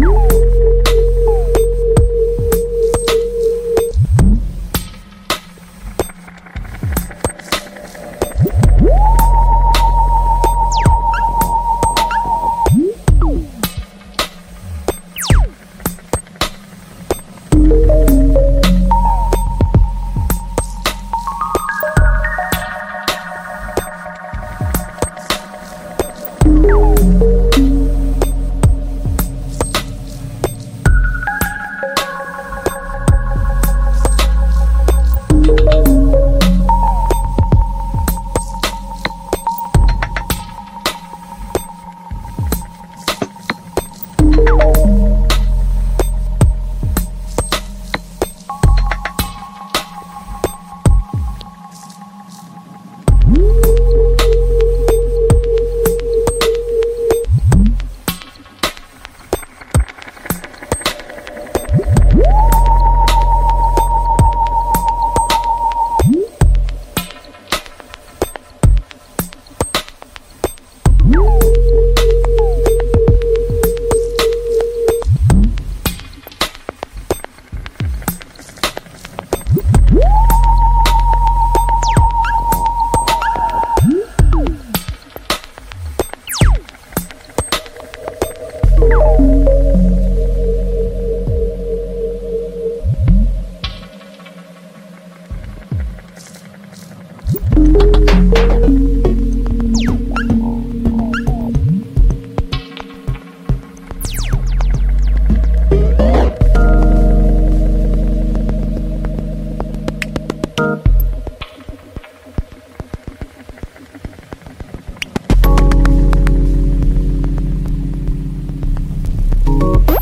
Woo! Thank.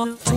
Thank